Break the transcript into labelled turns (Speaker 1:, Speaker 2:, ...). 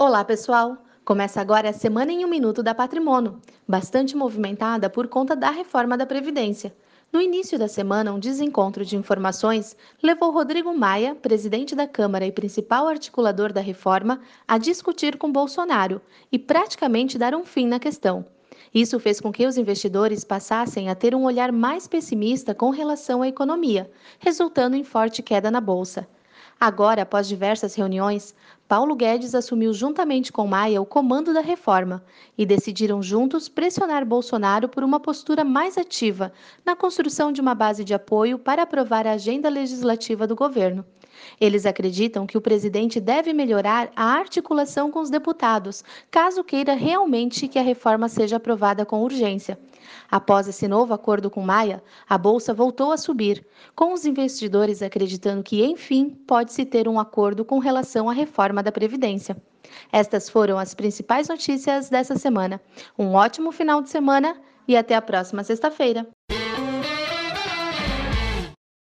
Speaker 1: Olá, pessoal! Começa agora a Semana em um Minuto da Patrimônio, bastante movimentada por conta da reforma da Previdência. No início da semana, um desencontro de informações levou Rodrigo Maia, presidente da Câmara e principal articulador da reforma, a discutir com Bolsonaro e praticamente dar um fim na questão. Isso fez com que os investidores passassem a ter um olhar mais pessimista com relação à economia, resultando em forte queda na bolsa. Agora, após diversas reuniões, Paulo Guedes assumiu juntamente com Maia o comando da reforma e decidiram juntos pressionar Bolsonaro por uma postura mais ativa na construção de uma base de apoio para aprovar a agenda legislativa do governo. Eles acreditam que o presidente deve melhorar a articulação com os deputados, caso queira realmente que a reforma seja aprovada com urgência. Após esse novo acordo com Maia, a bolsa voltou a subir, com os investidores acreditando que, enfim, pode-se ter um acordo com relação à reforma da Previdência. Estas foram as principais notícias dessa semana. Um ótimo final de semana e até a próxima sexta-feira.